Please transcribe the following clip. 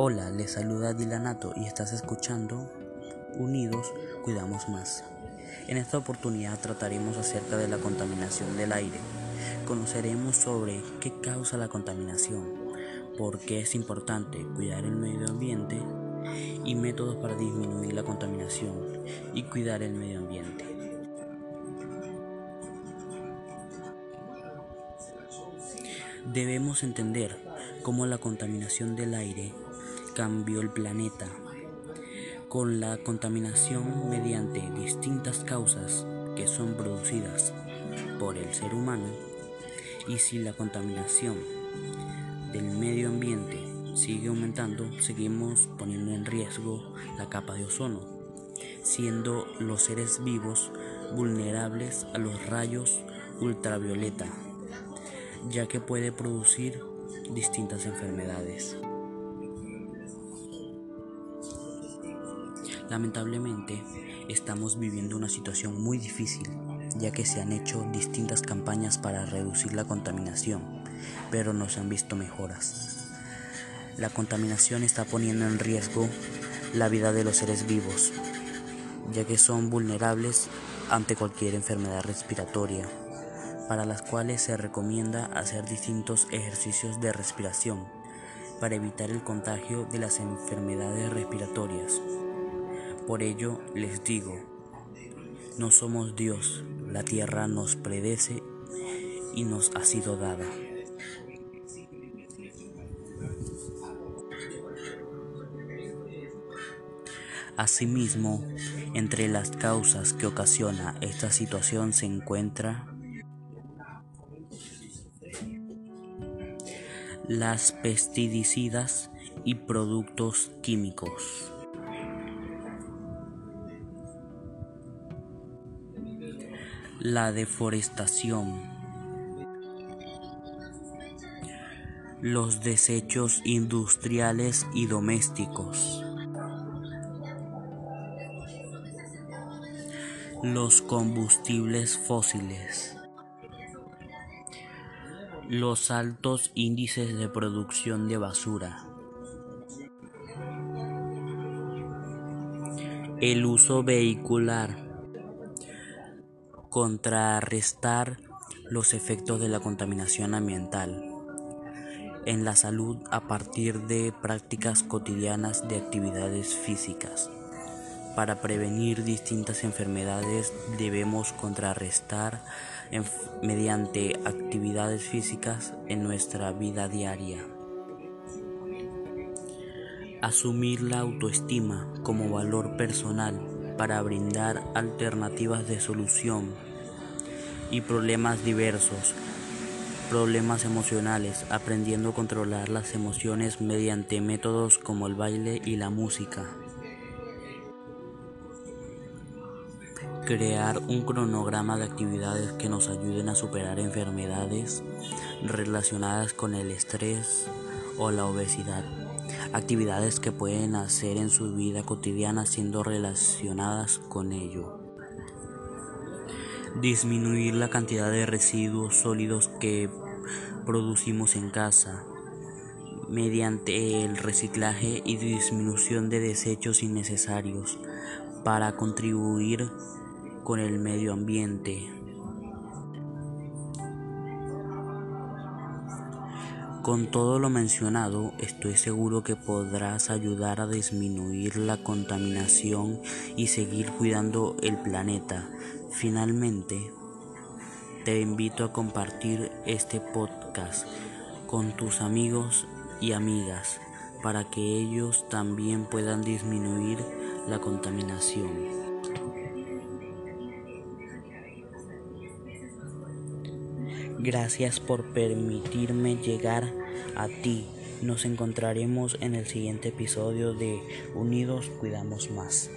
Hola, les saluda Dilanato y estás escuchando Unidos Cuidamos Más. En esta oportunidad trataremos acerca de la contaminación del aire. Conoceremos sobre qué causa la contaminación, por qué es importante cuidar el medio ambiente y métodos para disminuir la contaminación y cuidar el medio ambiente. Debemos entender cómo la contaminación del aire cambió el planeta. Con la contaminación mediante distintas causas que son producidas por el ser humano y si la contaminación del medio ambiente sigue aumentando, seguimos poniendo en riesgo la capa de ozono, siendo los seres vivos vulnerables a los rayos ultravioleta, ya que puede producir distintas enfermedades. Lamentablemente, estamos viviendo una situación muy difícil, ya que se han hecho distintas campañas para reducir la contaminación, pero no se han visto mejoras. La contaminación está poniendo en riesgo la vida de los seres vivos, ya que son vulnerables ante cualquier enfermedad respiratoria, para las cuales se recomienda hacer distintos ejercicios de respiración para evitar el contagio de las enfermedades respiratorias. Por ello les digo, no somos Dios, la tierra nos predece y nos ha sido dada. Asimismo, entre las causas que ocasiona esta situación se encuentra las pesticidas y productos químicos. La deforestación. Los desechos industriales y domésticos. Los combustibles fósiles. Los altos índices de producción de basura. El uso vehicular. Contrarrestar los efectos de la contaminación ambiental en la salud a partir de prácticas cotidianas de actividades físicas. Para prevenir distintas enfermedades debemos contrarrestar mediante actividades físicas en nuestra vida diaria. Asumir la autoestima como valor personal para brindar alternativas de solución y problemas diversos, problemas emocionales, aprendiendo a controlar las emociones mediante métodos como el baile y la música. crear un cronograma de actividades que nos ayuden a superar enfermedades relacionadas con el estrés o la obesidad. Actividades que pueden hacer en su vida cotidiana siendo relacionadas con ello. Disminuir la cantidad de residuos sólidos que producimos en casa mediante el reciclaje y disminución de desechos innecesarios para contribuir con el medio ambiente. Con todo lo mencionado, estoy seguro que podrás ayudar a disminuir la contaminación y seguir cuidando el planeta. Finalmente, te invito a compartir este podcast con tus amigos y amigas para que ellos también puedan disminuir la contaminación. Gracias por permitirme llegar a ti. Nos encontraremos en el siguiente episodio de Unidos Cuidamos Más.